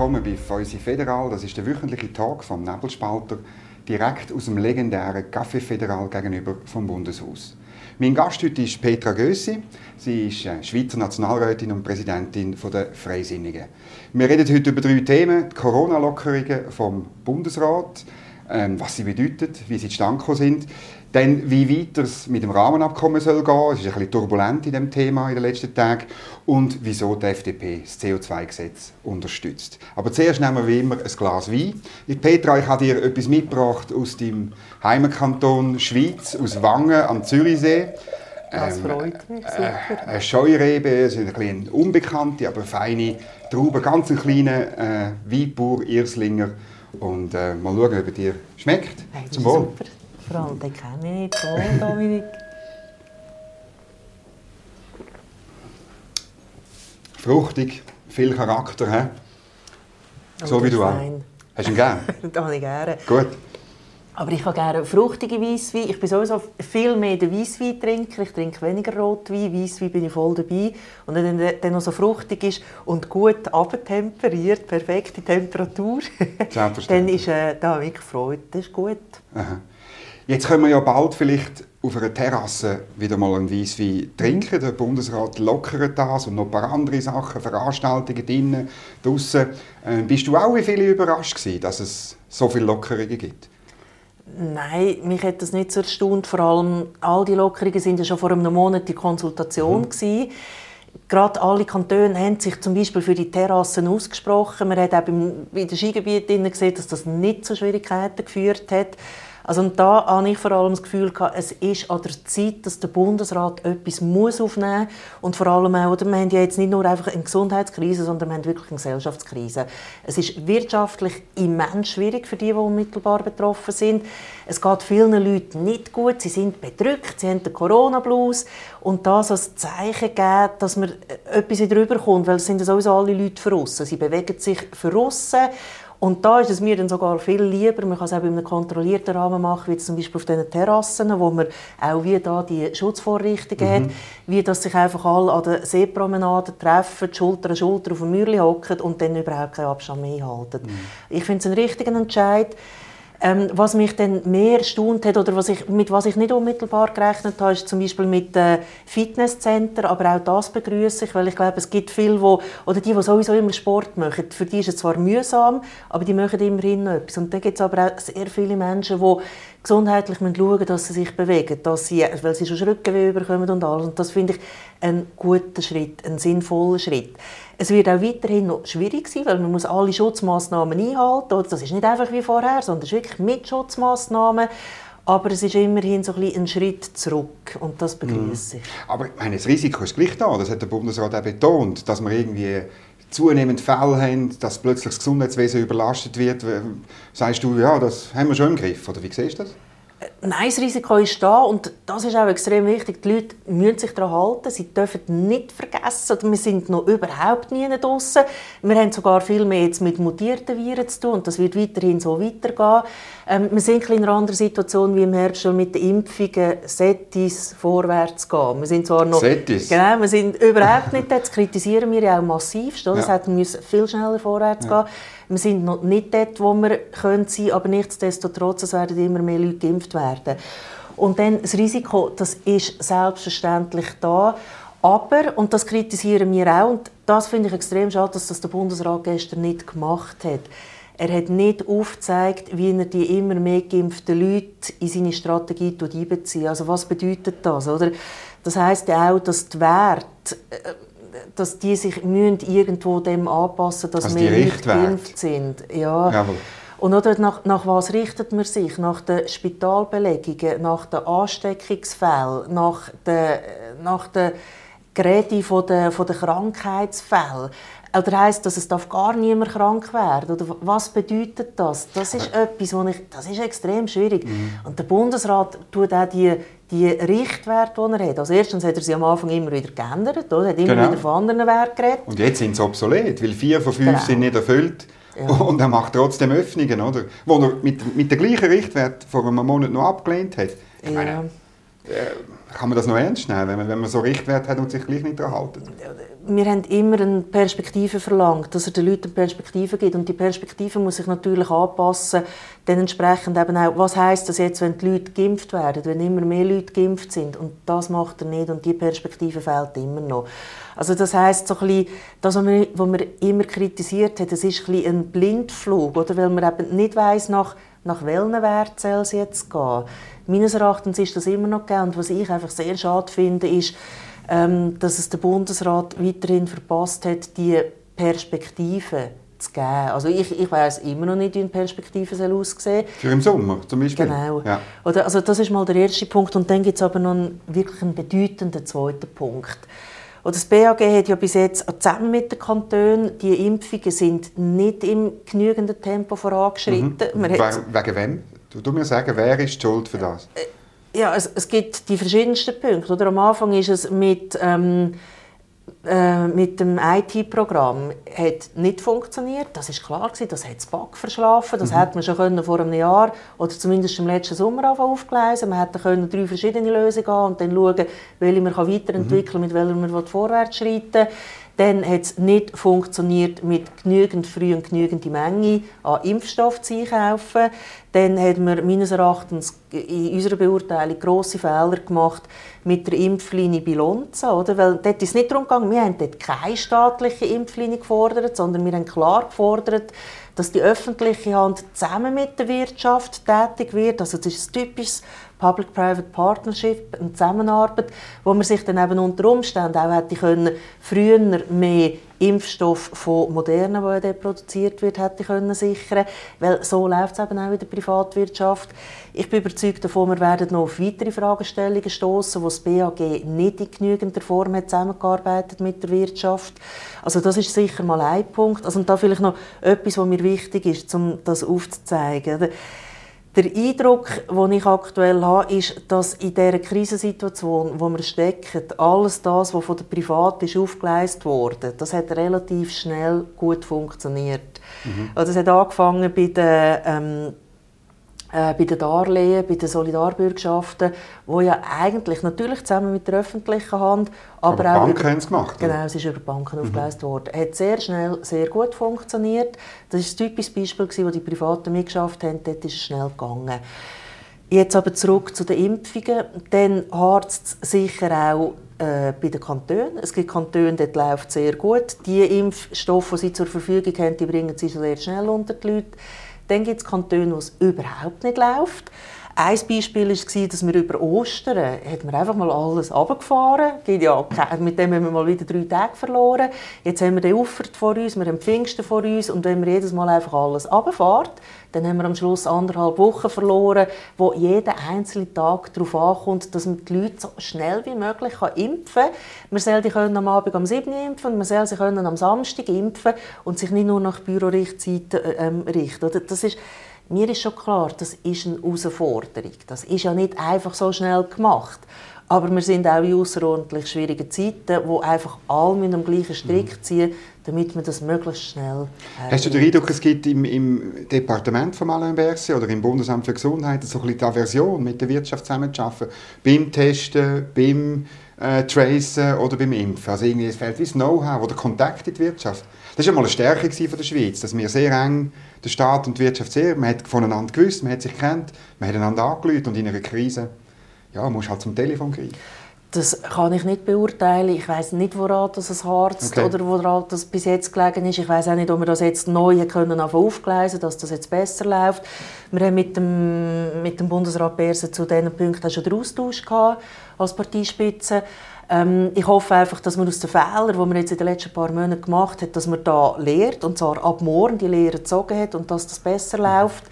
willkommen bei Feusi Federal. Das ist der wöchentliche Talk vom Nebelspalter, direkt aus dem legendären Café Federal gegenüber vom Bundeshaus. Mein Gast heute ist Petra Gössi. Sie ist äh, Schweizer Nationalrätin und Präsidentin der Freisinnigen. Wir reden heute über drei Themen: die Corona-Lockerungen vom Bundesrat, ähm, was sie bedeuten, wie sie zustande sind. Dann, wie weiter es mit dem Rahmenabkommen soll gehen. Es ist ein bisschen turbulent in dem Thema in den letzten Tagen. Und wieso die FDP das CO2-Gesetz unterstützt. Aber zuerst nehmen wir wie immer ein Glas Wein. Petra, ich habe dir etwas mitgebracht aus deinem Heimatkanton Schweiz, aus Wangen am Zürichsee. Das ähm, freut mich, super. Äh, eine Scheurebe, es ist ein bisschen unbekannte, aber feine Trauben, ganz ein kleiner äh, Weinbauer, Irslinger. Und äh, mal schauen, ob er dir schmeckt. Hey, Zum Wohl. Super. Vor allem, den kenne ich nicht. Oh, Dominik. Fruchtig, viel Charakter, he? Oh, so wie du auch. Hast du ihn gerne? das habe ich gerne. Gut. Aber ich habe gerne fruchtige Weisswein. Ich bin sowieso viel mehr der Weissweintrinker. Ich trinke weniger Rotwein. Weisswein bin ich voll dabei. Und wenn der noch so fruchtig ist und gut abtemperiert, perfekte Temperatur, dann ist äh, da wirklich Freude. Das ist gut. Aha. Jetzt können wir ja bald vielleicht auf einer Terrasse wieder mal einen Weisswein trinken. Der Bundesrat lockert das und noch ein paar andere Sachen, Veranstaltungen drinnen, draußen. Äh, bist du auch wie viele überrascht gewesen, dass es so viele Lockerungen gibt? Nein, mich hat das nicht so erstaunt. Vor allem, all die Lockerungen sind ja schon vor einem Monat die Konsultation mhm. gewesen. Gerade alle Kantone haben sich zum Beispiel für die Terrassen ausgesprochen. Man hat auch in den Skigebieten gesehen, dass das nicht zu Schwierigkeiten geführt hat. Also und da habe ich vor allem das Gefühl, gehabt, es ist an der Zeit, dass der Bundesrat etwas muss aufnehmen. Und vor allem auch, oder wir haben ja jetzt nicht nur einfach eine Gesundheitskrise, sondern wir haben wirklich eine Gesellschaftskrise. Es ist wirtschaftlich immens schwierig für die, die unmittelbar betroffen sind. Es geht vielen Leuten nicht gut, sie sind bedrückt, sie haben den Corona-Blues. Und das als Zeichen geben, dass man etwas wieder rüberkommt, weil es sind ja sowieso alle Leute verrissen. Sie bewegen sich verrissen und da ist es mir dann sogar viel lieber, man kann es auch in einem kontrollierten Rahmen machen, wie zum Beispiel auf diesen Terrassen, wo man auch wie da die Schutzvorrichtungen mhm. hat, wie dass sich einfach alle an der Seepromenade treffen, Schulter an Schulter auf dem Mürli hocken und dann überhaupt keinen Abstand mehr halten. Mhm. Ich finde es einen richtigen Entscheid. Ähm, was mich dann mehr erstaunt hat oder was ich, mit was ich nicht unmittelbar gerechnet habe, ist zum Beispiel mit äh, Fitnesscenter, aber auch das begrüße ich, weil ich glaube, es gibt viele, wo, oder die, die sowieso immer Sport machen, für die ist es zwar mühsam, aber die machen immerhin noch etwas. Und dann gibt es aber auch sehr viele Menschen, die gesundheitlich schauen müssen, dass sie sich bewegen, dass sie, weil sie schon Rückenweh bekommen und alles. Und das finde ich einen guten Schritt, einen sinnvollen Schritt. Es wird auch weiterhin noch schwierig sein, weil man muss alle Schutzmaßnahmen einhalten. Das ist nicht einfach wie vorher, sondern es ist wirklich mit Schutzmaßnahmen. Aber es ist immerhin so ein, ein Schritt zurück und das begrüße ich. Mhm. Aber ich meine, das Risiko ist gleich da. Das hat der Bundesrat auch betont, dass wir irgendwie zunehmend Fälle haben, dass plötzlich das Gesundheitswesen überlastet wird. Sagst du, ja, das haben wir schon im Griff, oder wie siehst du das? Nein, das Risiko ist da und das ist auch extrem wichtig. Die Leute müssen sich daran halten. Sie dürfen nicht vergessen, wir sind noch überhaupt nie draußen. Wir haben sogar viel mehr jetzt mit mutierten Viren zu tun und das wird weiterhin so weitergehen. Ähm, wir sind in einer anderen Situation wie im Herbst schon mit den Impfungen. Setis vorwärts gehen. Wir sind zwar noch, Setis? Genau, wir sind überhaupt nicht dort. Das kritisieren wir ja auch massiv. Das ja. müssen viel schneller vorwärts ja. gehen. Wir sind noch nicht dort, wo wir können sein aber nichtsdestotrotz es werden immer mehr Leute geimpft werden. Und dann das Risiko, das ist selbstverständlich da. Aber, und das kritisieren wir auch, und das finde ich extrem schade, dass das der Bundesrat gestern nicht gemacht hat. Er hat nicht aufgezeigt, wie er die immer mehr geimpften Leute in seine Strategie einbezieht. Also was bedeutet das? Oder? Das heißt ja auch, dass die Werte äh, dass die sich müssen irgendwo dem anpassen dass also mehr Leute geimpft sind. Ja. Jawohl. Und oder nach, nach was richtet man sich? Nach den Spitalbelegungen, nach den Ansteckungsfällen, nach den, nach den Geräten von den, von den Krankheitsfällen? Oder heisst das, es darf gar niemand krank werden? Oder was bedeutet das? Das ist etwas, wo ich, das ist extrem schwierig. Mhm. Und der Bundesrat tut auch die, die Richtwerte, die er hat. Also erstens hat er sie am Anfang immer wieder geändert, oder? hat immer genau. wieder von anderen Werten geredet. Und jetzt sind sie obsolet, weil vier von fünf genau. sind nicht erfüllt. Ja. Und er macht trotzdem Öffnungen, oder? Wo er mit, mit dem gleichen Richtwert vor einem Monat noch abgelehnt hat. Ich meine, äh, kann man das noch ernst nehmen, wenn man, wenn man so Richtwert hat und sich gleich nicht daran hält? Wir haben immer eine Perspektive verlangt, dass er den Leuten eine Perspektive gibt. Und die Perspektive muss sich natürlich anpassen, dann entsprechend eben auch, was heißt das jetzt, wenn die Leute geimpft werden, wenn immer mehr Leute geimpft sind. Und das macht er nicht und die Perspektive fehlt immer noch. Also das heißt so ein bisschen, das, was man, was man immer kritisiert hat, das ist ein, ein Blindflug, oder? weil man eben nicht weiß nach nach welchen Wert soll es jetzt gehen. Meines Erachtens ist das immer noch gegeben. Und was ich einfach sehr schade finde, ist, dass es der Bundesrat weiterhin verpasst hat, die Perspektive zu geben. Also ich, ich weiß immer noch nicht, wie eine Perspektive soll aussehen Für im Sommer zum Beispiel? Genau. Ja. Oder, also das ist mal der erste Punkt. Und dann gibt es aber noch einen wirklich einen bedeutenden zweiten Punkt. Und das BAG hat ja bis jetzt zusammen mit den Kantonen, die Impfungen sind nicht im genügenden Tempo vorangeschritten. Mhm. Wegen wem? Du, du mir sagen, wer ist die schuld für das? Äh, ja, es, es gibt die verschiedensten Punkte. Oder? Am Anfang ist es mit ähm, äh, mit dem IT-Programm hat nicht funktioniert. Das ist klar gewesen, das hat das BAC verschlafen. Das mhm. hätte man schon können vor einem Jahr oder zumindest im letzten Sommer aufgleisen. Man hätte können drei verschiedene Lösungen haben und dann schauen, welche man weiterentwickeln kann, mhm. mit welcher man vorwärts schreiten dann hat es nicht funktioniert mit genügend früh und genügend Menge an Impfstoff zu einkaufen. Dann hat man meines Erachtens in unserer Beurteilung grosse Fehler gemacht mit der Impflinie bei Lonza. Oder? Weil dort ist es nicht darum gegangen, wir haben dort keine staatliche Impflinie gefordert, sondern wir haben klar gefordert, dass die öffentliche Hand zusammen mit der Wirtschaft tätig wird. Also das ist ein typisches Public-Private Partnership, eine Zusammenarbeit, wo man sich dann eben unter Umständen auch hätte können, früher mehr Impfstoff von Moderna, der produziert wird, hätte können sichern Weil so läuft es eben auch in der Privatwirtschaft. Ich bin überzeugt davon, wir werden noch auf weitere Fragestellungen stoßen, wo das BAG nicht in genügender Form hat zusammengearbeitet mit der Wirtschaft. Also das ist sicher mal ein Punkt. Also, und da vielleicht noch etwas, was mir wichtig ist, um das aufzuzeigen. Der Eindruck, den ich aktuell habe, ist, dass in dieser Krisensituation, wo wir stecken, alles das, was von der Privat ist aufgeleistet wurde, das hat relativ schnell gut funktioniert. Mhm. Also es hat angefangen bei den ähm, äh, bei den Darlehen, bei den Solidarbürgschaften, wo ja eigentlich natürlich zusammen mit der öffentlichen Hand, aber, aber auch Banken haben es gemacht. Genau, es ist über Banken mhm. aufgelöst worden. Hat sehr schnell, sehr gut funktioniert. Das ist ein typisches Beispiel, wo die Privaten mitgeschafft haben. Dort ist es schnell gegangen. Jetzt aber zurück zu den Impfungen. Dann harzt es sicher auch äh, bei den Kantonen. Es gibt Kantone, dort läuft sehr gut. Die Impfstoffe, die sie zur Verfügung haben, die bringen sie sehr schnell unter die Leute. Dann gibt es Kantone, wo es überhaupt nicht läuft. Ein Beispiel war, dass wir über Ostern hat man einfach mal alles runtergefahren. Ja, mit dem haben wir mal wieder drei Tage verloren. Jetzt haben wir den Uffert vor uns, wir haben Pfingsten vor uns und wenn wir jedes Mal einfach alles runterfährt, dann haben wir am Schluss anderthalb Wochen verloren, wo jeder einzelne Tag darauf ankommt, dass man die Leute so schnell wie möglich impfen kann. Man soll die können am Abend am 7. impfen, man soll sie können am Samstag impfen und sich nicht nur nach Bürorichtzeiten äh, ähm, richten. Das ist mir ist schon klar, das ist eine Herausforderung. Das ist ja nicht einfach so schnell gemacht. Aber wir sind auch in außerordentlich schwierigen Zeiten, wo einfach alle mit dem gleichen Strick mhm. ziehen, damit man das möglichst schnell. Äh, Hast du den Eindruck, es gibt im, im Departement von Alain Berset oder im Bundesamt für Gesundheit so ein bisschen die Aversion, mit der Wirtschaft zusammenzuarbeiten, beim Testen, beim äh, Tracen oder beim Impfen? Also irgendwie, es fehlt wie das Know-how oder Kontakt in die Wirtschaft. Das war ja mal eine Stärke von der Schweiz, dass wir sehr eng, der Staat und die Wirtschaft sehr, man hat voneinander gewusst, man hat sich kennt, man hat einander angerufen und in einer Krise, ja, muss halt zum Telefon greifen. Das kann ich nicht beurteilen. Ich weiß nicht, woran das es harzt okay. oder woran das bis jetzt gelegen ist. Ich weiß auch nicht, ob wir das jetzt neu können aufgleisen dass das jetzt besser läuft. Wir haben mit dem, mit dem Bundesrat Bersen zu diesen Punkten schon den Austausch gehabt, als Parteispitze. Ähm, ich hoffe einfach, dass man aus den Fehlern, die man jetzt in den letzten paar Monaten gemacht hat, dass man da lehrt und zwar ab morgen die Lehre gezogen hat und dass das besser läuft.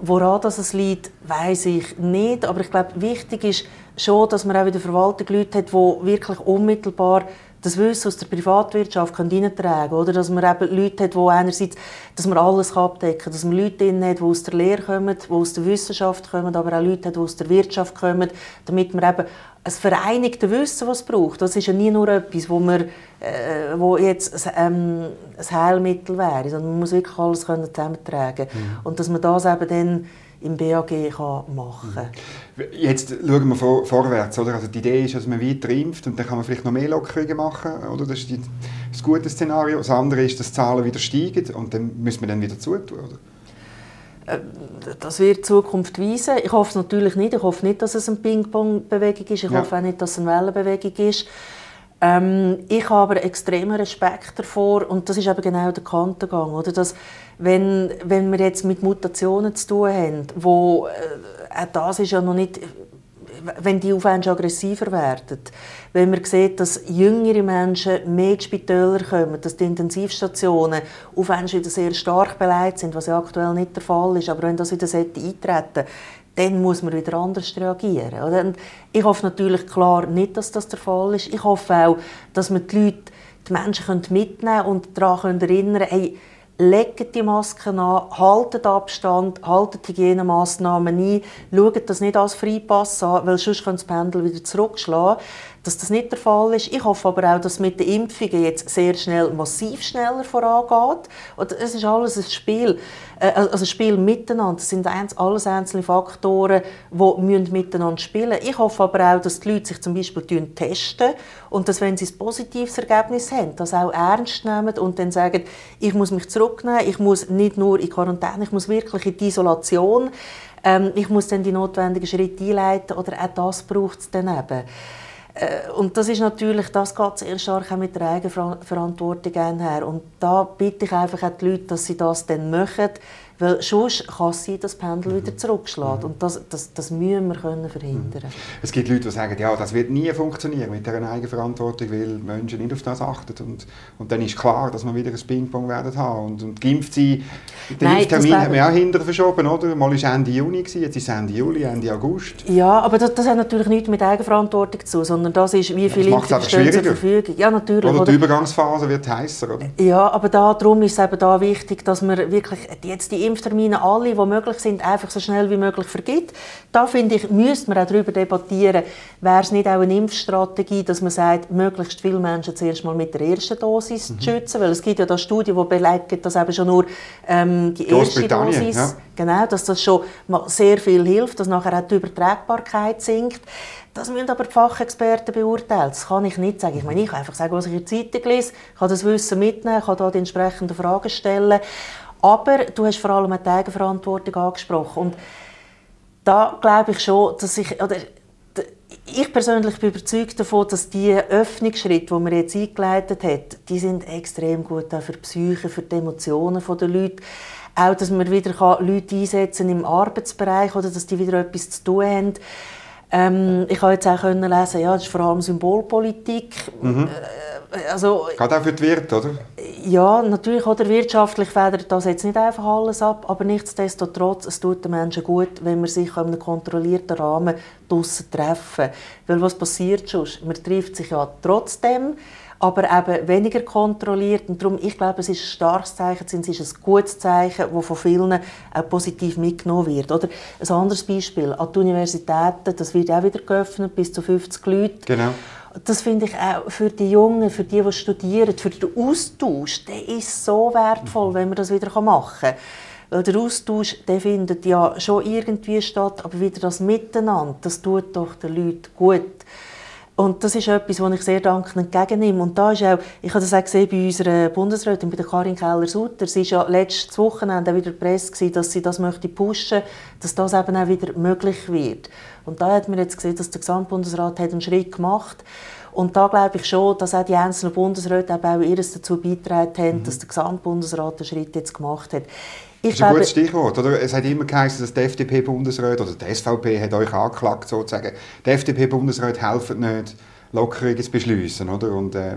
Woran das es liegt, weiß ich nicht, aber ich glaube, wichtig ist schon, dass man auch in der Verwaltung Leute hat, die wirklich unmittelbar das Wissen aus der Privatwirtschaft hineintragen können. Oder dass man eben Leute hat, die einerseits, dass man alles abdecken kann, dass man Leute drin hat, die aus der Lehre kommen, die aus der Wissenschaft kommen, aber auch Leute hat, die aus der Wirtschaft kommen, damit man eben ein vereinigtes Wissen, was es braucht. Das ist ja nie nur etwas, wo, man, äh, wo jetzt ähm, ein Heilmittel wäre, sondern man muss wirklich alles können zusammentragen mhm. Und dass man das eben dann im BAG kann machen kann. Mhm. Jetzt schauen wir vor, vorwärts. Oder? Also die Idee ist, dass man weiter impft und dann kann man vielleicht noch mehr Lockerungen machen. Oder? Das ist die, das gute Szenario. Das andere ist, dass die Zahlen wieder steigen und dann müssen wir dann wieder zutun. Oder? Äh, das wird die Zukunft weisen. Ich hoffe es natürlich nicht. Ich hoffe nicht, dass es eine Ping-Pong-Bewegung ist. Ich ja. hoffe auch nicht, dass es eine Wellenbewegung ist. Ähm, ich habe aber extremen Respekt davor und das ist eben genau der Kantengang, oder? Dass, wenn, wenn wir jetzt mit Mutationen zu tun haben, wo äh, auch das ist ja noch nicht wenn die auf aggressiver werden, wenn man sieht, dass jüngere Menschen mehr in die Spitäler kommen, dass die Intensivstationen auf wieder sehr stark beleidigt sind, was ja aktuell nicht der Fall ist, aber wenn das wieder eintreten dann muss man wieder anders reagieren. Und ich hoffe natürlich klar nicht, dass das der Fall ist. Ich hoffe auch, dass man die Leute, die Menschen mitnehmen können und daran erinnern können, hey, legt die Masken an, haltet Abstand, haltet Hygienemaßnahmen ein, schaut das nicht als Freipass an, weil sonst kann das Pendel wieder zurückschlagen dass das nicht der Fall ist. Ich hoffe aber auch, dass mit den Impfungen jetzt sehr schnell, massiv schneller vorangeht. Und es ist alles ein Spiel, äh, also ein Spiel miteinander. Das sind alles einzelne Faktoren, die miteinander spielen müssen. Ich hoffe aber auch, dass die Leute sich zum Beispiel testen und dass, wenn sie ein positives Ergebnis haben, das auch ernst nehmen und dann sagen, ich muss mich zurücknehmen, ich muss nicht nur in Quarantäne, ich muss wirklich in die Isolation, ähm, ich muss dann die notwendigen Schritte einleiten oder auch das braucht es dann eben. Äh, und das ist natürlich, das geht sehr stark auch mit der Eigenverantwortung her. Und da bitte ich einfach auch die Leute, dass sie das dann machen, weil sonst kann es sein, dass das Pendel wieder mhm. zurückschlägt. Mhm. Und das, das, das müssen wir können verhindern. Mhm. Es gibt Leute, die sagen, ja, das wird nie funktionieren mit dieser Eigenverantwortung, weil Menschen nicht auf das achten. Und, und dann ist klar, dass wir wieder ein Ping-Pong werden haben. Und, und geimpft sein, den Nein, Impftermin haben wir auch hinterher verschoben, oder? Mal war Ende Juni, jetzt ist Ende Juli, Ende August. Ja, aber das, das hat natürlich nichts mit Eigenverantwortung zu tun, sondern das ist, wie viele Impfungen stehen zur Verfügung. Ja, natürlich. Oder, oder die Übergangsphase wird heißer, oder? Ja, aber darum ist es eben da wichtig, dass wir wirklich jetzt die Impftermine alle, die möglich sind, einfach so schnell wie möglich vergibt. Da finde ich, müsste man auch darüber debattieren, wäre es nicht auch eine Impfstrategie, dass man sagt, möglichst viele Menschen zuerst mal mit der ersten Dosis mhm. zu schützen, weil es gibt ja da Studien, die belegen, dass eben schon nur ähm, die erste Dosis, ja. genau, dass das schon sehr viel hilft, dass nachher auch die Übertragbarkeit sinkt. Das müssen aber die Fachexperten beurteilen. Das kann ich nicht sagen. Ich meine, ich kann einfach sagen, was ich in der Zeitung lese, kann das Wissen mitnehmen, kann da die entsprechenden Fragen stellen. Aber du hast vor allem die Eigenverantwortung angesprochen. Und da glaube ich schon, dass ich, oder ich persönlich bin überzeugt davon, dass die Öffnungsschritte, die man jetzt eingeleitet hat, die sind extrem gut auch für die Psyche, für die Emotionen der Leute. Auch, dass man wieder Leute einsetzen im Arbeitsbereich oder dass die wieder etwas zu tun haben. Ähm, ich habe jetzt auch lesen, ja, das ist vor allem Symbolpolitik. Mhm. Äh, also, Gerade auch für die Wirte, oder? Ja, natürlich. Oder wirtschaftlich federt das jetzt nicht einfach alles ab, aber nichtsdestotrotz, es tut den Menschen gut, wenn man sich in einem kontrollierten Rahmen draussen treffen. Weil was passiert schon? Man trifft sich ja trotzdem, aber eben weniger kontrolliert. Und darum, ich glaube, es ist ein starkes Zeichen, es ist ein gutes Zeichen, das von vielen auch positiv mitgenommen wird. Oder ein anderes Beispiel, an den Universitäten, das wird auch wieder geöffnet, bis zu 50 Leute. Genau das finde ich auch für die Jungen, für die, die studieren, für den Austausch, der ist so wertvoll, mhm. wenn man das wieder machen kann. Weil der Austausch, der findet ja schon irgendwie statt, aber wieder das Miteinander, das tut doch den Leuten gut. Und das ist etwas, was ich sehr dankend entgegennehme. Und da ist auch, ich habe das auch gesehen bei unserer Bundesrätin, bei der Karin Keller-Sutter. Sie war ja letztes Wochenende wieder Presse, dass sie das möchte pushen möchte, dass das eben auch wieder möglich wird. Und da hat man jetzt gesehen, dass der Gesamtbundesrat hat einen Schritt gemacht und da glaube ich schon, dass auch die einzelnen Bundesräte auch ihres dazu beitragen haben, mhm. dass der Gesamtbundesrat den Schritt jetzt gemacht hat. Ich das ist ein gutes Stichwort. Oder? Es hat immer geheißen, dass der FDP-Bundesrat oder die SVP hat euch angeklagt, sozusagen. Die FDP-Bundesrat helfen nicht, Lockerungen zu beschließen. Oder? Und, äh, äh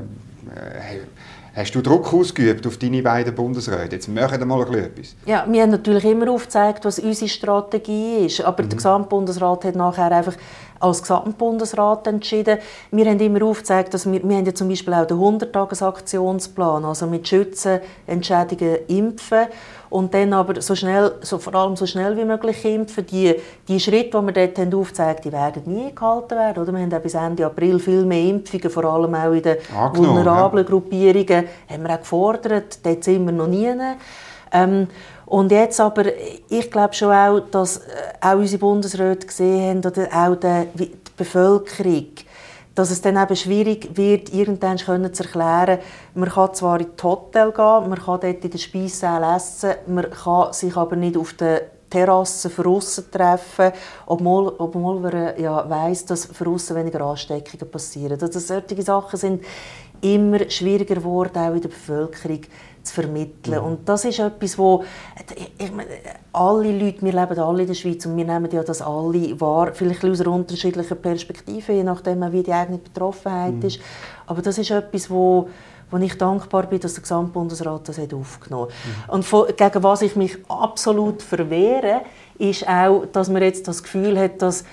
Hast du Druck ausgeübt auf deine beiden Bundesräte? Jetzt machen wir mal etwas. Ja, wir haben natürlich immer aufgezeigt, was unsere Strategie ist. Aber mhm. der Gesamtbundesrat hat nachher einfach als Gesamtbundesrat entschieden. Wir haben immer aufgezeigt, dass wir, wir haben ja zum Beispiel auch den 100-Tages-Aktionsplan, also mit Schützen, Entschädigen, Impfen und dann aber so schnell, so, vor allem so schnell wie möglich impfen. Die, die Schritte, die wir dort haben aufgezeigt die werden nie gehalten werden. Oder? Wir haben bis Ende April viel mehr Impfungen, vor allem auch in den vulnerablen ja. Gruppierungen, haben wir auch gefordert. Dort sind wir noch nie. Ähm, und jetzt aber, ich glaube schon auch, dass äh, auch unsere Bundesräte gesehen haben, oder auch die, die Bevölkerung, dass es dann eben schwierig wird, irgendwann zu erklären, man kann zwar in das Hotel gehen, man kann dort in der Speissaal essen, man kann sich aber nicht auf der Terrasse für treffen, obwohl, obwohl man äh, ja weiss, dass für weniger Ansteckungen passieren. Also solche Sachen sind immer schwieriger geworden, auch in der Bevölkerung zu vermitteln. Mhm. Und das ist etwas, wo ich meine, alle Leute, wir leben alle in der Schweiz und wir nehmen ja das alle wahr, vielleicht aus einer unterschiedlichen Perspektive, je nachdem, wie die eigene Betroffenheit mhm. ist. Aber das ist etwas, wo wo ich dankbar bin, dass der Gesamtbundesrat das hat aufgenommen hat. Mhm. Und von, gegen was ich mich absolut verwehre, ist auch, dass man jetzt das Gefühl hat, dass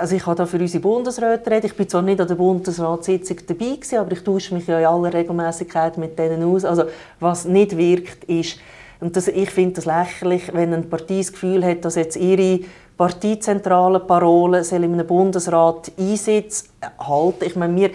also ich habe da für unsere Bundesräte reden. Ich bin zwar nicht an der Bundesratssitzung dabei gewesen, aber ich tausche mich ja in aller Regelmäßigkeit mit denen aus. Also was nicht wirkt, ist und das, ich finde das lächerlich, wenn eine Partei das Gefühl hat, dass jetzt ihre parteizentrale Parole soll in einem Bundesrat Einsitz halten. Ich meine,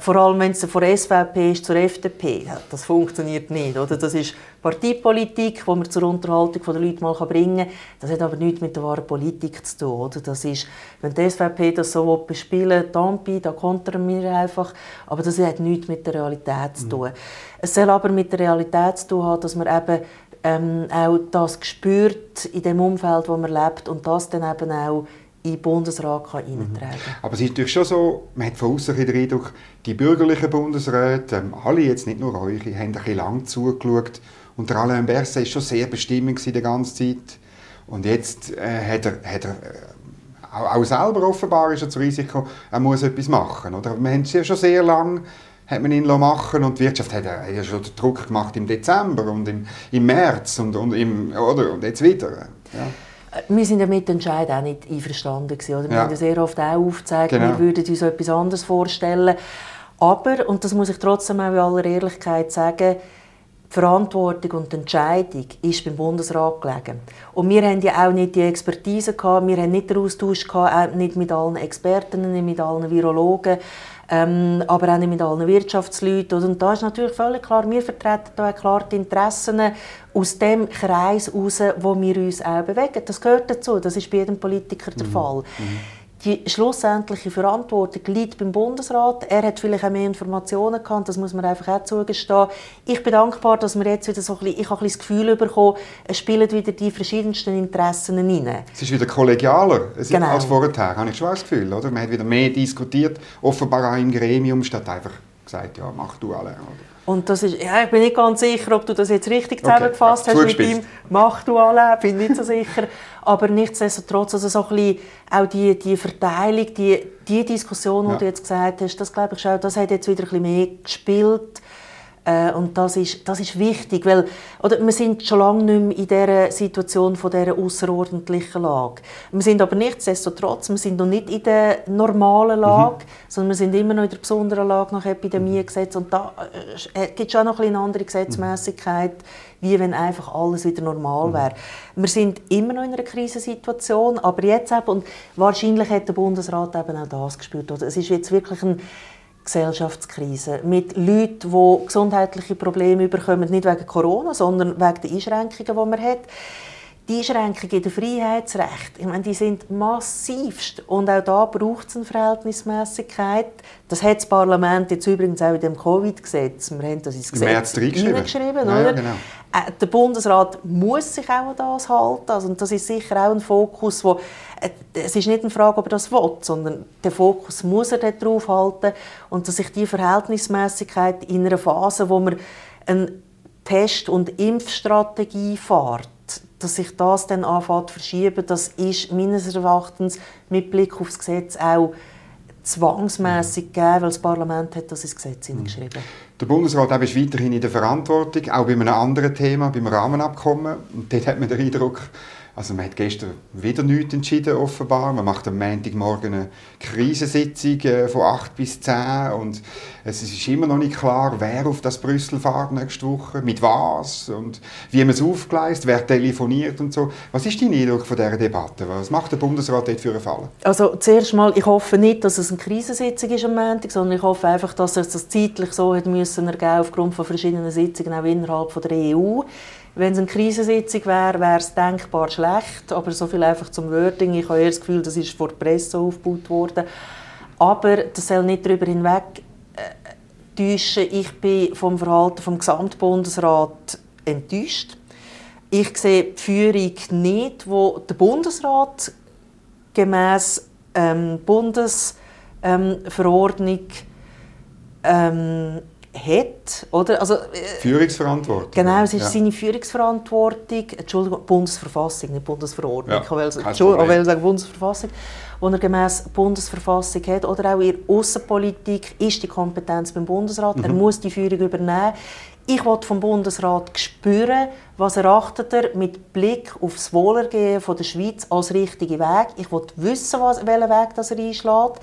vor allem wenn es von der SVP ist zur FDP, das funktioniert nicht. Oder? Das ist Parteipolitik, die man zur Unterhaltung der Leute mal bringen kann. Das hat aber nichts mit der wahren Politik zu tun. Oder? Das ist, wenn die SVP das so bespielen will, Tampi, da kontern wir einfach. Aber das hat nichts mit der Realität zu tun. Mhm. Es soll aber mit der Realität zu tun haben, dass man eben ähm, auch das spürt in dem Umfeld, wo man lebt und das dann eben auch in den Bundesrat kann mhm. kann. Aber es ist natürlich schon so, man hat von außen den Eindruck, die bürgerlichen Bundesräte, ähm, alle jetzt nicht nur eure, haben ein bisschen lang zugeschaut. Und der Alain Berset war schon sehr bestimmend die ganze Zeit. Und jetzt äh, hat er, hat er äh, auch, auch, selber offenbar ist er zu Risiko, er muss etwas machen. Oder? Wir haben es ja schon sehr lange hat man ihn machen und die Wirtschaft hat ja schon den Druck gemacht im Dezember und im, im März und, und, im, oder, und jetzt wieder. Ja. Wir sind ja mit dem Entscheid auch nicht einverstanden gewesen, oder? Wir ja. haben ja sehr oft auch aufgezeigt, genau. wir würden uns etwas anderes vorstellen. Aber, und das muss ich trotzdem auch in aller Ehrlichkeit sagen, die Verantwortung und die Entscheidung ist beim Bundesrat gelegen. Und wir haben ja auch nicht die Expertise gehabt, wir haben nicht den Austausch gehabt, nicht mit allen Experten, nicht mit allen Virologen ähm, aber auch nicht mit allen Wirtschaftsleuten. Und da ist natürlich völlig klar, wir vertreten da klar die Interessen aus dem Kreis heraus, wo wir uns auch bewegen. Das gehört dazu, das ist bei jedem Politiker der mhm. Fall. Mhm die schlussendliche Verantwortung liegt beim Bundesrat. Er hat vielleicht auch mehr Informationen gehabt, das muss man einfach auch zugestehen. Ich bin dankbar, dass wir jetzt wieder so ein bisschen, ich habe ein bisschen das Gefühl bekommen, es spielen wieder die verschiedensten Interessen rein. Es ist wieder kollegialer genau. als vorher, habe ich schon das Gefühl. Oder? Man hat wieder mehr diskutiert, offenbar auch im Gremium, statt einfach gesagt, ja, mach du alle. Oder? Und das ist, ja, ich bin nicht ganz sicher, ob du das jetzt richtig zusammengefasst okay. hast mit ihm. Mach du alle, bin nicht so sicher. Aber nichtsdestotrotz, also so ein bisschen auch die, die Verteilung, die, die Diskussion, die ja. du jetzt gesagt hast, das glaube ich schon, das hat jetzt wieder ein bisschen mehr gespielt. Äh, und das ist, das ist wichtig, weil oder, wir sind schon lange nicht mehr in dieser Situation von dieser außerordentlichen Lage. Wir sind aber nichtsdestotrotz, wir sind noch nicht in der normalen Lage, mhm. sondern wir sind immer noch in der besonderen Lage nach Epidemiegesetz und da äh, gibt es auch noch eine andere Gesetzmäßigkeit, wie wenn einfach alles wieder normal mhm. wäre. Mhm. Wir sind immer noch in einer Krisensituation, aber jetzt eben, und wahrscheinlich hat der Bundesrat eben auch das gespürt. Oder? Es ist jetzt wirklich ein Gesellschaftskrise. Mit Leuten, die gesundheitliche Probleme bekommen, nicht wegen Corona, sondern wegen der Einschränkungen, die man hat. Die Einschränkungen in den Freiheitsrechten, ich meine, die sind massivst. Und auch da braucht es eine Verhältnismäßigkeit. Das hat das Parlament jetzt übrigens auch in dem Covid-Gesetz, wir haben das ins Gesetz hineingeschrieben, ja, ja, genau. Äh, der Bundesrat muss sich auch an das halten. Also, und das ist sicher auch ein Fokus, wo äh, es ist nicht eine Frage, ob er das will, sondern der Fokus muss er darauf halten und dass sich die Verhältnismäßigkeit in einer Phase, wo man eine Test- und Impfstrategie fährt, dass sich das dann anfängt verschieben, das ist meines Erachtens mit Blick auf das Gesetz auch zwangsmässig gegeben, weil das Parlament hat das ins Gesetz mhm. Der Bundesrat ist weiterhin in der Verantwortung, auch bei einem anderen Thema, beim Rahmenabkommen. Und dort hat man den Eindruck, also man hat gestern wieder nichts entschieden, offenbar. Man macht am Montagmorgen eine Krisensitzung äh, von 8 bis 10 und es ist immer noch nicht klar, wer auf das Brüssel fährt nächste Woche, mit was und wie man es aufgleist, wer telefoniert und so. Was ist dein Eindruck von dieser Debatte? Was macht der Bundesrat dort für einen Fall? Also zuerst mal, ich hoffe nicht, dass es eine Krisensitzung ist am Montag, sondern ich hoffe einfach, dass es das zeitlich so hat müssen ergeben, aufgrund von verschiedenen Sitzungen auch innerhalb von der EU Wenn es eine Krisensitzung wäre, wäre es denkbar schlecht. Aber so viel einfach zum Wording. Ich habe eher das Gefühl, das ist vor der Presse aufgebaut worden. Aber das soll nicht darüber hinweg äh, täuschen. Ich bin vom Verhalten vom Gesamtbundesrat enttäuscht. Ich sehe die Führung nicht, wo der Bundesrat gemäß ähm, Bundesverordnung ähm, hat, oder? Also, äh, Führungsverantwortung. Genau, es ist ja. seine Führungsverantwortung. Entschuldigung, Bundesverfassung, nicht Bundesverordnung. Ja, ich will, Entschuldigung, sagen Bundesverfassung, die er gemäß Bundesverfassung hat. Oder auch in der Außenpolitik ist die Kompetenz beim Bundesrat. Mhm. Er muss die Führung übernehmen. Ich will vom Bundesrat spüren, was erachtet er mit Blick auf das Wohlergehen von der Schweiz als richtigen Weg. Ich will wissen, was, welchen Weg das er einschlägt.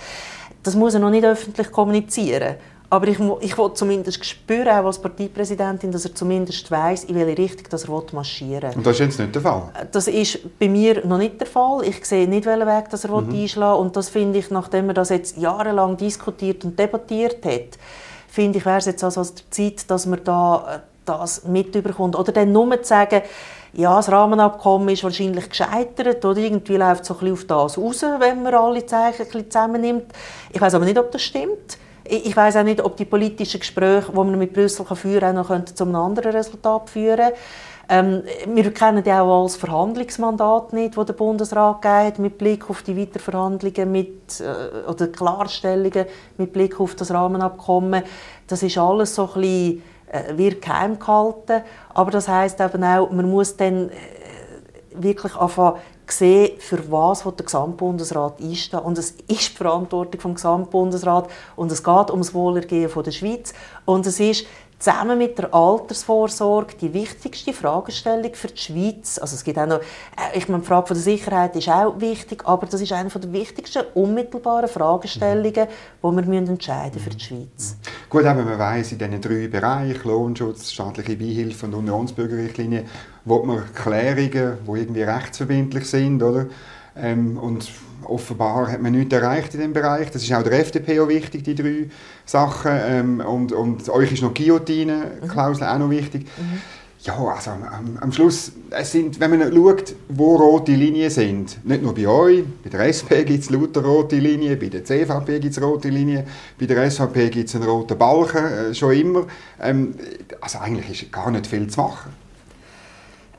Das muss er noch nicht öffentlich kommunizieren. Aber ich, ich will zumindest spüren, auch als Parteipräsidentin, dass er zumindest weiß, in welche Richtung dass er marschieren will. Und das ist jetzt nicht der Fall? Das ist bei mir noch nicht der Fall. Ich sehe nicht, welchen Weg dass er mhm. einschlagen will. Und das finde ich, nachdem er das jetzt jahrelang diskutiert und debattiert hat, finde ich, wäre es jetzt also an der Zeit, dass man da äh, das mitbekommt. Oder dann nur zu sagen, ja, das Rahmenabkommen ist wahrscheinlich gescheitert oder irgendwie läuft es so ein bisschen auf das raus, wenn man alle Zeichen ein bisschen zusammennimmt. Ich weiß aber nicht, ob das stimmt. Ich weiß auch nicht, ob die politischen Gespräche, die man mit Brüssel führen kann, noch zu einem anderen Resultat führen ähm, wir kennen ja auch als Verhandlungsmandat nicht, das der Bundesrat gibt, mit Blick auf die Weiterverhandlungen mit, äh, oder Klarstellungen mit Blick auf das Rahmenabkommen. Das ist alles so ein bisschen, äh, wird geheim gehalten. Aber das heißt eben auch, man muss dann äh, wirklich anfangen sehen, für was der Gesamtbundesrat einsteht. Und es ist die Verantwortung des Gesamtbundesrats und es geht um das Wohlergehen der Schweiz. Und es ist zusammen mit der Altersvorsorge die wichtigste Fragestellung für die Schweiz. Also es gibt auch noch, äh, ich meine, die Frage der Sicherheit ist auch wichtig, aber das ist eine der wichtigsten unmittelbaren Fragestellungen, die wir entscheiden für die Schweiz. Gut, aber man weiß in diesen drei Bereichen, Lohnschutz, staatliche Beihilfe und Unionsbürgerrichtlinie, wo man Klärungen, die irgendwie rechtsverbindlich sind, oder? Ähm, und offenbar hat man nichts erreicht in diesem Bereich. Das ist auch der FDP auch wichtig, die drei Sachen. Ähm, und, und euch ist noch Guillotine-Klausel mhm. auch noch wichtig. Mhm. Ja, also am, am, Schluss, es sind, wenn man schaut, wo rote Linien sind, nicht nur bei euch, bei der SP gibt es lauter rote Linien, bei der CVP gibt es rote Linien, bei der SVP gibt es einen roten Balken, äh, schon immer. Ähm, also eigentlich ist gar nicht viel zu machen.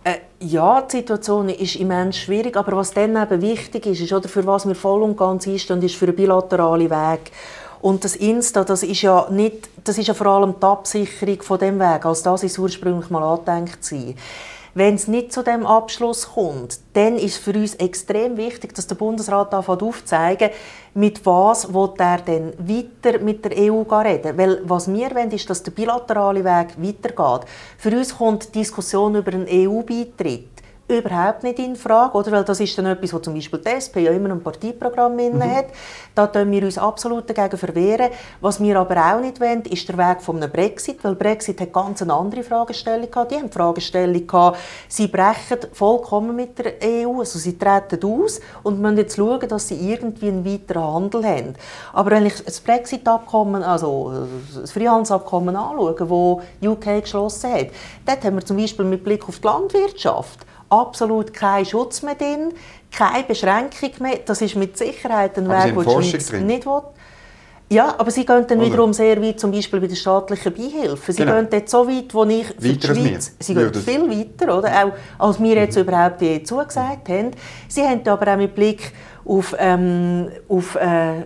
Äh, ja, die Situation ist immens schwierig, aber was dann eben wichtig ist, ist oder für was wir voll und ganz einstehen, ist für einen bilateralen Weg. Und das Insta, das ist ja nicht, das ist ja vor allem die Absicherung von dem Weg, als das ist ursprünglich mal angedenkt sein. Wenn es nicht zu dem Abschluss kommt, dann ist für uns extrem wichtig, dass der Bundesrat aufzeigen mit was er denn weiter mit der EU reden. Weil was wir wollen, ist, dass der bilaterale Weg weitergeht. Für uns kommt die Diskussion über einen EU-Beitritt überhaupt nicht in Frage, oder? Weil das ist dann etwas, was zum Beispiel die SP ja immer ein Parteiprogramm mhm. hat. Da tun wir uns absolut dagegen verwehren. Was wir aber auch nicht wollen, ist der Weg von einem Brexit, weil Brexit hat ganz eine andere Fragestellung gehabt. Die haben die Fragestellung gehabt, sie brechen vollkommen mit der EU, also sie treten aus und müssen jetzt schauen, dass sie irgendwie einen weiteren Handel haben. Aber wenn ich das Brexit-Abkommen, also das Freihandelsabkommen anschaue, das UK geschlossen hat, dort haben wir zum Beispiel mit Blick auf die Landwirtschaft absolut kein Schutz mehr drin, keine Beschränkung mehr. Das ist mit Sicherheit ein Weg, den die Schweiz drin. nicht will. Ja, aber sie gehen dann wiederum sehr weit, zum Beispiel bei der staatlichen Beihilfe. Sie genau. gehen dort so weit, wo ich für weiter die Schweiz... Sie gehen ja, viel weiter, oder? Auch als wir jetzt mhm. überhaupt zugesagt haben. Sie haben aber auch mit Blick auf, ähm, auf, äh,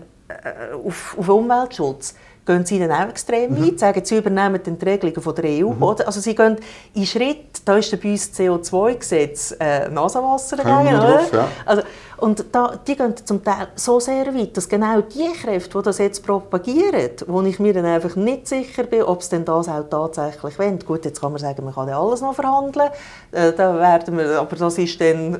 auf, auf Umweltschutz gehen sie dann auch extrem mhm. weit, sagen, sie übernehmen die Regelungen von der EU. Mhm. Oder? Also sie gehen in Schritt, da ist bei uns das CO2-Gesetz äh, Nasenwasser dagegen. Drauf, ja. also, und da, die gehen zum Teil so sehr weit, dass genau die Kräfte, die das jetzt propagieren, wo ich mir dann einfach nicht sicher bin, ob sie denn das auch tatsächlich wollen. Gut, jetzt kann man sagen, man kann ja alles noch verhandeln, äh, da werden wir, aber das ist dann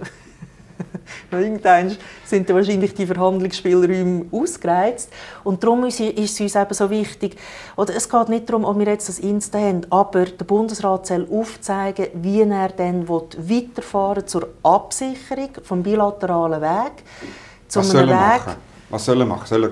Irgendwann sind dann wahrscheinlich die Verhandlungsspielräume ausgereizt. Und darum ist, es uns eben so wichtig, oder es geht nicht darum, ob wir jetzt das Insta haben, aber der Bundesrat soll aufzeigen, wie er dann weiterfahren zur Absicherung vom bilateralen Weg. Was soll er Weg, machen? Was soll er machen? Soll er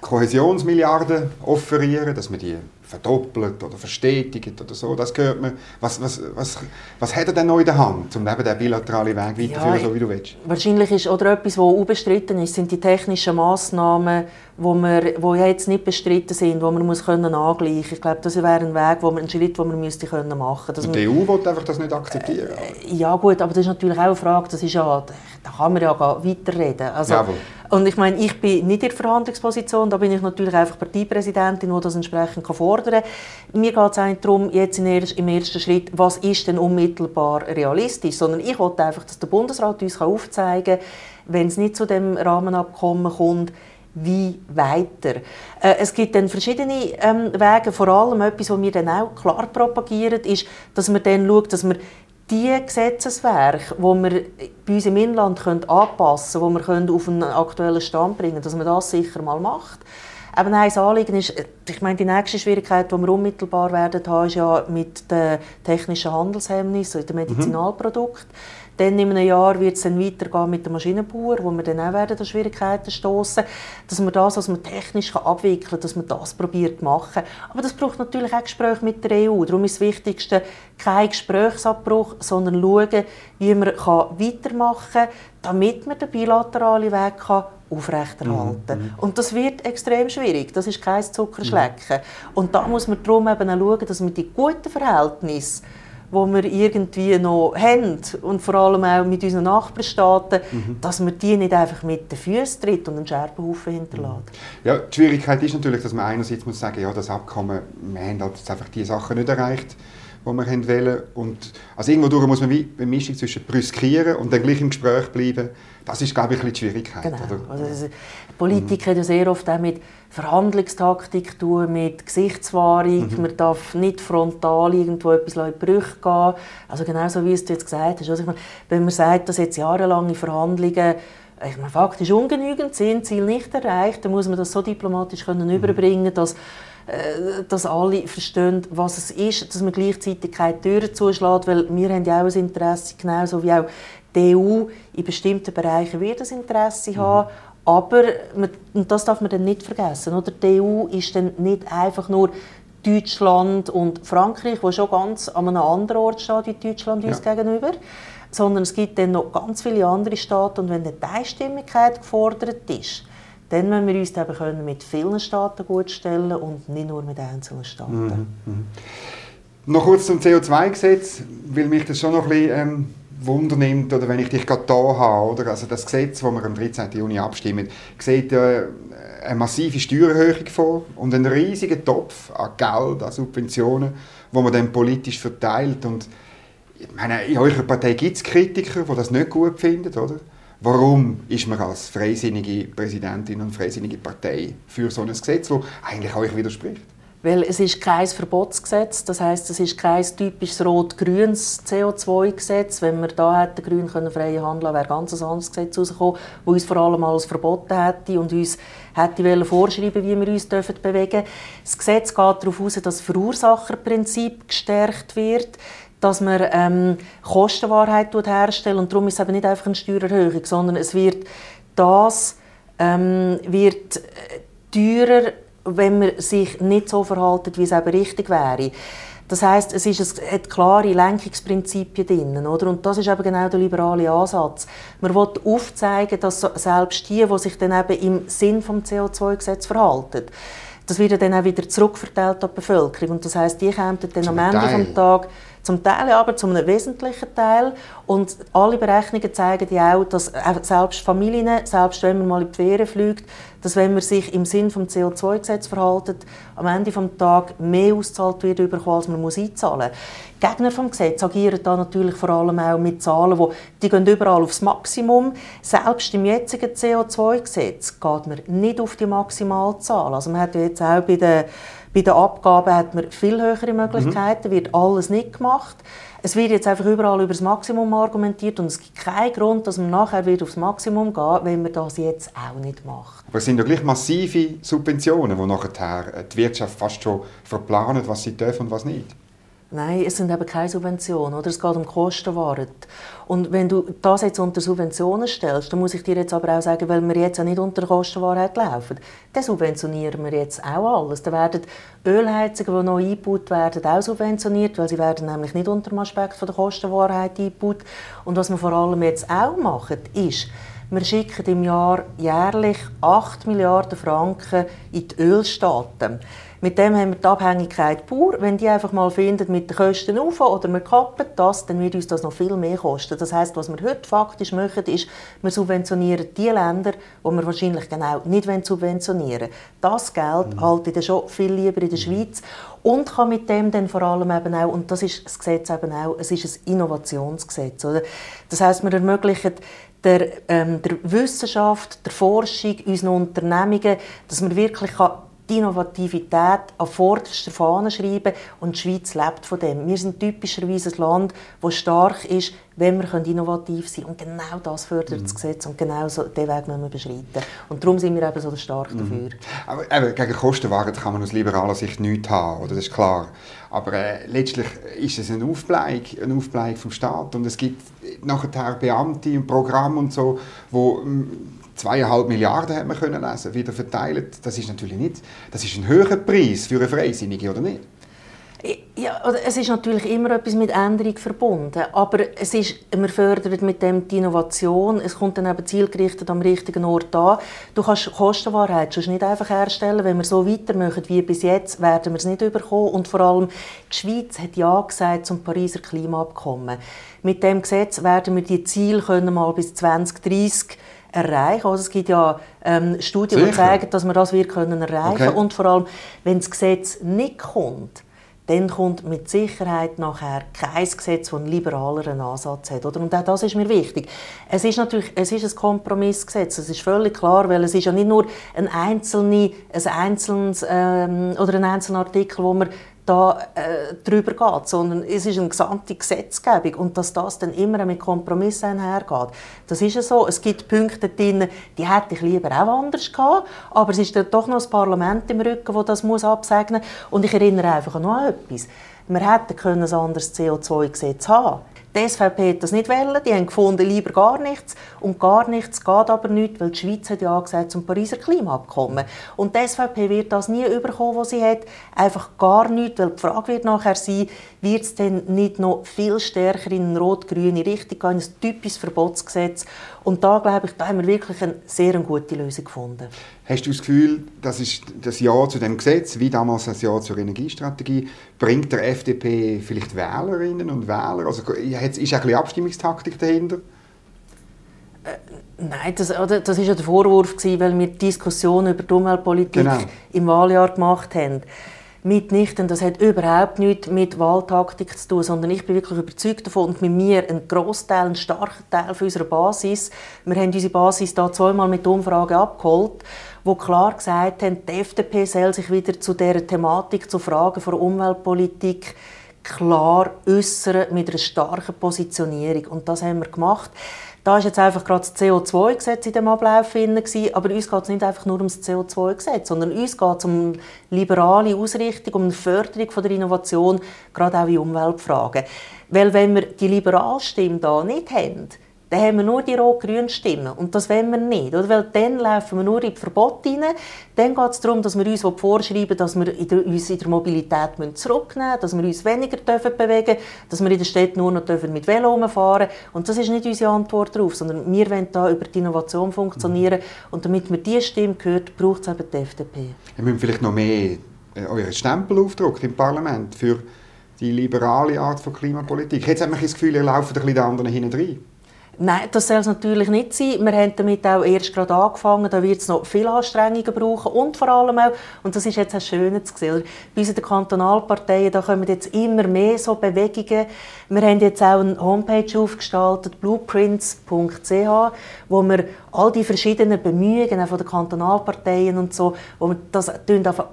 Kohäsionsmilliarden offerieren, dass man die verdoppelt oder verstetigt oder so. Das gehört man. Was, was, was, was hat er denn noch in der Hand, um eben den bilateralen Weg weiterzuführen, ja, so wie du willst? Wahrscheinlich ist oder etwas, was unbestritten ist, sind die technischen Massnahmen, wo wir, wo jetzt nicht bestritten sind, wo man muss können angleichen. Ich glaube, das wäre ein Weg, wo man, ein Schritt, den man müsste können machen. Dass Und die EU will einfach das nicht akzeptieren. Äh, ja gut, aber das ist natürlich auch eine Frage. Das ist ja, da kann man ja weiterreden. Also, Jawohl. Und ich meine, ich bin nicht in der Verhandlungsposition, da bin ich natürlich einfach Parteipräsidentin, die das entsprechend fordern kann. Mir geht es eigentlich darum, jetzt im ersten Schritt, was ist denn unmittelbar realistisch, sondern ich wollte einfach, dass der Bundesrat uns aufzeigen kann, wenn es nicht zu dem Rahmenabkommen kommt, wie weiter. Äh, es gibt dann verschiedene ähm, Wege, vor allem etwas, was wir dann auch klar propagieren, ist, dass man dann schaut, dass man die Gesetzeswerke, die wir bei uns im Inland können anpassen können, die wir auf einen aktuellen Stand bringen können, dass man das sicher mal macht. Eben ein Anliegen ist, ich meine, die nächste Schwierigkeit, die wir unmittelbar werden haben, ist ja mit den technischen Handelshemmnissen in den Medizinalprodukten. Mhm. Dann in einem Jahr wird es dann weitergehen mit den Maschinenbauern, wo wir dann auch werden an Schwierigkeiten stoßen, dass man das, was man technisch abwickeln kann, dass man das probiert zu machen. Aber das braucht natürlich auch Gespräche mit der EU. Darum ist das Wichtigste kein Gesprächsabbruch, sondern schauen, wie man weitermachen kann, damit man den bilateralen Weg kann aufrechterhalten. Mhm. Und das wird extrem schwierig. Das ist kein Zuckerschlecken. Mhm. Und da muss man darum eben auch schauen, dass man die guten Verhältnisse wo wir irgendwie noch haben und vor allem auch mit unseren Nachbarstaaten, mhm. dass wir die nicht einfach mit den Füßen tritt und einen Scherbenhaufen hinterlässt. Ja, die Schwierigkeit ist natürlich, dass man einerseits muss sagen, ja, das Abkommen, wir haben halt einfach diese Sachen nicht erreicht, die wir wollen. Und also irgendwo muss man wie eine Mischung zwischen brüskieren und dann gleich im Gespräch bleiben. Das ist, glaube ich, ein bisschen die Schwierigkeit. Genau. Oder? Also, Politik mhm. hat ja sehr oft auch mit Verhandlungstaktik tun, mit Gesichtswahrung. Mhm. Man darf nicht frontal irgendwo etwas in Brüche gehen. Also genau so, wie es du jetzt gesagt hast. Also ich meine, wenn man sagt, dass jetzt jahrelange Verhandlungen ich meine, faktisch ungenügend sind, Ziel nicht erreicht, dann muss man das so diplomatisch können mhm. überbringen, dass äh, dass alle verstehen, was es ist, dass man gleichzeitig keine Türen zuschlägt, weil wir haben ja auch ein Interesse, genauso wie auch die EU in bestimmten Bereichen wird das Interesse mhm. haben, aber und das darf man dann nicht vergessen, oder? Die EU ist dann nicht einfach nur Deutschland und Frankreich, wo schon ganz an einem anderen Ort steht wie Deutschland ja. uns gegenüber, sondern es gibt dann noch ganz viele andere Staaten und wenn die Einstimmigkeit gefordert ist, dann müssen wir uns eben können mit vielen Staaten gut stellen und nicht nur mit einzelnen Staaten. Mhm. Mhm. Noch kurz zum CO2-Gesetz, weil mich das schon noch ein bisschen ähm, Wunder nimmt, oder wenn ich dich gerade da habe, oder? Also das Gesetz, das wir am 13. Juni abstimmen, sieht ja eine massive Steuererhöhung vor und einen riesigen Topf an Geld, an Subventionen, wo man dann politisch verteilt. Und ich meine, in eurer Partei gibt es Kritiker, die das nicht gut finden, oder? Warum ist man als freisinnige Präsidentin und freisinnige Partei für so ein Gesetz, das eigentlich euch widerspricht? Weil es ist kein Verbotsgesetz, das heißt, es ist kein typisches rot-grünes CO2-Gesetz. Wenn wir da hätten Grün können freie handeln, wäre ganz anderes Gesetz rausgekommen, das uns vor allem alles verboten hätte und uns hätte vorschreiben, wie wir uns dürfen bewegen. Das Gesetz geht darauf aus, dass das Verursacherprinzip gestärkt wird dass man ähm, Kostenwahrheit herstellt und darum ist es eben nicht einfach eine Steuererhöhung, sondern es wird das ähm, wird äh, teurer wenn man sich nicht so verhält, wie es eben richtig wäre. Das heißt, es, ist, es hat klare Lenkungsprinzipien drin, oder? Und das ist eben genau der liberale Ansatz. Man will aufzeigen, dass selbst die, die sich dann eben im Sinn vom CO2-Gesetz verhalten, das wird dann auch wieder zurückverteilt an die Bevölkerung. Und das heißt, die kommen dann am Ende des Tages zum Teil aber zu einem wesentlichen Teil. Und alle Berechnungen zeigen ja auch, dass selbst Familien, selbst wenn man mal in die Ferien fliegt, dass wenn man sich im Sinn vom CO2-Gesetz verhaltet, am Ende des Tages mehr auszahlt wird, als man muss einzahlen muss. Gegner vom Gesetz agieren da natürlich vor allem auch mit Zahlen, wo die gehen überall aufs Maximum. Selbst im jetzigen CO2-Gesetz geht man nicht auf die Maximalzahl. Also man hat jetzt auch bei den bei den Abgaben hat man viel höhere Möglichkeiten, mhm. wird alles nicht gemacht. Es wird jetzt einfach überall über das Maximum argumentiert und es gibt keinen Grund, dass man nachher wieder aufs Maximum geht, wenn man das jetzt auch nicht macht. Aber es sind ja gleich massive Subventionen, die nachher die Wirtschaft fast schon verplanen, was sie dürfen und was nicht. Nein, es sind eben keine Subventionen, oder? Es geht um Kostenwaren. Und wenn du das jetzt unter Subventionen stellst, dann muss ich dir jetzt aber auch sagen, weil wir jetzt auch nicht unter Kostenwahrheit laufen, dann subventionieren wir jetzt auch alles. Dann werden Ölheizungen, die noch eingebaut werden, auch subventioniert, weil sie werden nämlich nicht unter dem Aspekt von der Kostenwahrheit eingebaut. Und was wir vor allem jetzt auch machen, ist, wir schicken im Jahr jährlich 8 Milliarden Franken in die Ölstaaten. Mit dem haben wir die Abhängigkeit pur. Wenn die einfach mal finden, mit den Kosten auf oder wir kappen das, dann wird uns das noch viel mehr kosten. Das heißt, was wir heute faktisch machen, ist, wir subventionieren die Länder, die wir wahrscheinlich genau nicht subventionieren wollen. Das Geld mhm. halte ich dann schon viel lieber in der Schweiz und kann mit dem dann vor allem eben auch, und das ist das Gesetz eben auch, es ist ein Innovationsgesetz. Oder? Das heißt, wir ermöglichen der, ähm, der Wissenschaft, der Forschung, unseren Unternehmungen, dass man wirklich die Innovativität an vorderster Fahne schreiben und die Schweiz lebt von dem. Wir sind typischerweise ein Land, das stark ist, wenn wir innovativ sein können. Und genau das fördert mhm. das Gesetz und genau so, diesen Weg müssen wir beschreiten. Und darum sind wir eben so stark mhm. dafür. Aber eben, gegen Kostenwagen kann man aus liberaler Sicht nichts haben, oder? das ist klar. Aber äh, letztlich ist es ein Aufbleib, ein Aufbleib vom Staat und es gibt nachher Beamte und Programme und so, wo zweieinhalb Milliarden hat man können lesen, wieder verteilt. Das ist natürlich nicht, das ist ein höherer Preis für eine Freisinnige, oder nicht? Ja, es ist natürlich immer etwas mit Änderung verbunden, aber es ist, man fördert mit dem die Innovation, es kommt dann eben zielgerichtet am richtigen Ort an. Du kannst Kostenwahrheit sonst nicht einfach herstellen, wenn wir so weitermachen wie bis jetzt, werden wir es nicht überkommen und vor allem die Schweiz hat ja gesagt zum Pariser Klimaabkommen. Mit dem Gesetz werden wir die Ziele können mal bis 2030 erreichen. Also es gibt ja ähm, Studien, die zeigen, dass wir das wir können erreichen können. Okay. Und vor allem, wenn das Gesetz nicht kommt, dann kommt mit Sicherheit nachher kein Gesetz, das einen liberaleren Ansatz hat. Oder? Und auch das ist mir wichtig. Es ist natürlich es ist ein Kompromissgesetz, das ist völlig klar, weil es ist ja nicht nur ein, einzelne, ein einzelnes ähm, oder ein einzelner Artikel, wo man da äh, drüber geht, sondern es ist eine gesamte Gesetzgebung und dass das dann immer mit Kompromissen einhergeht. Das ist ja so. Es gibt Punkte drin, die hätte ich lieber auch anders gehabt, aber es ist dann doch noch das Parlament im Rücken, das das muss absegnen Und ich erinnere einfach noch an etwas. Wir hätten ein anderes CO2-Gesetz haben die SVP hat das nicht wollen. Die haben gefunden, lieber gar nichts. Und gar nichts geht aber nicht, weil die Schweiz hat ja gesagt zum Pariser Klimaabkommen. Und die SVP wird das nie überkommen, was sie hat. Einfach gar nichts, weil die Frage wird nachher sein, wird es denn nicht noch viel stärker in eine rot-grüne Richtung gehen, ein typisches Verbotsgesetz. Und da, glaube ich, da haben wir wirklich eine sehr gute Lösung gefunden. Hast du das Gefühl, das ist das Ja zu dem Gesetz, wie damals das Ja zur Energiestrategie, bringt der FDP vielleicht Wählerinnen und Wähler? Also ist ein bisschen Abstimmungstaktik dahinter? Äh, nein, das, das ist ja der Vorwurf, gewesen, weil wir Diskussionen über die Umweltpolitik genau. im Wahljahr gemacht haben mitnichten. Das hat überhaupt nichts mit Wahltaktik zu tun, sondern ich bin wirklich überzeugt davon und mit mir ein Großteil, ein starker Teil unserer Basis. Wir haben unsere Basis da zweimal mit Umfragen abgeholt, wo klar gesagt haben, die FDP soll sich wieder zu der Thematik, zu Fragen der Umweltpolitik klar äußern mit einer starken Positionierung. Und das haben wir gemacht. Da ist jetzt einfach gerade das CO2-Gesetz in dem Ablauf drin, aber uns geht es nicht einfach nur um das CO2-Gesetz, sondern uns geht es um liberale Ausrichtung, um eine Förderung von der Innovation, gerade auch in Umweltfragen. Weil wenn wir die Liberalstimme da nicht haben, dann haben wir nur die rot-grünen Stimmen. Und das wollen wir nicht. Oder? Weil dann laufen wir nur in die Verbote rein. Dann geht es darum, dass wir uns vorschreiben dass wir in der, uns in der Mobilität zurücknehmen müssen, dass wir uns weniger dürfen bewegen dürfen, dass wir in der Stadt nur noch mit Velo fahren Und das ist nicht unsere Antwort darauf, sondern wir wollen da über die Innovation funktionieren. Und damit man diese Stimme hört, braucht es eben die FDP. Wir müssen vielleicht noch mehr äh, euren Stempel aufdrucken im Parlament für die liberale Art von Klimapolitik. Jetzt hat man das Gefühl, ihr lauft ein bisschen den anderen hinten rein. Nein, das soll es natürlich nicht sein. Wir haben damit auch erst gerade angefangen. Da wird es noch viele Anstrengungen brauchen und vor allem auch, und das ist jetzt ein schönes zu sehen, bei den Kantonalparteien, da kommen jetzt immer mehr so Bewegungen. Wir haben jetzt auch eine Homepage aufgestaltet, blueprints.ch, wo wir all die verschiedenen Bemühungen von den Kantonalparteien und so, wo wir das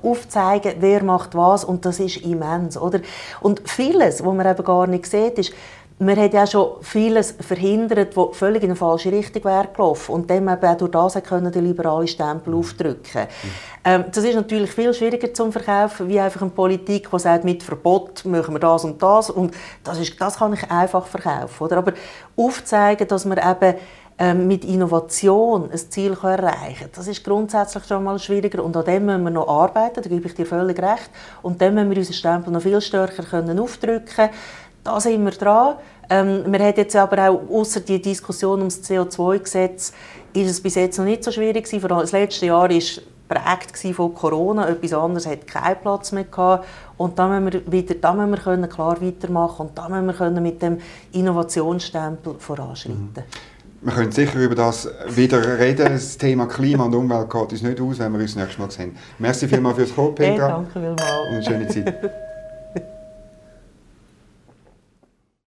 aufzeigen, wer macht was und das ist immens, oder? Und vieles, was man eben gar nicht sieht, ist, man hat ja schon vieles verhindert, was völlig in eine falsche Richtung wäre gelaufen. Und dem eben auch durch das können den liberalen Stempel aufdrücken. Ähm, das ist natürlich viel schwieriger zum Verkaufen, wie einfach eine Politik, die sagt, mit Verbot machen wir das und das. Und das, ist, das kann ich einfach verkaufen. Oder? Aber aufzeigen, dass man eben ähm, mit Innovation ein Ziel erreichen kann. Das ist grundsätzlich schon mal schwieriger und an dem müssen wir noch arbeiten, da gebe ich dir völlig recht. Und dann müssen wir unseren Stempel noch viel stärker können aufdrücken. Da sind wir dran. Ähm, wir haben jetzt aber auch, außer die Diskussion um das CO2-Gesetz, ist es bis jetzt noch nicht so schwierig gewesen. Vor allem das letzte Jahr war geprägt von Corona. Etwas anderes hat keinen Platz mehr gehabt. Und da müssen wir, wieder, da müssen wir können klar weitermachen und da müssen wir können mit dem Innovationsstempel voranschreiten. Mhm. Wir können sicher über das wieder reden. Das Thema Klima und Umwelt geht uns nicht aus, wenn wir uns nächstes Mal sehen. Merci vielmals fürs Kommen, Petra. Hey, danke vielmals. Und eine schöne Zeit.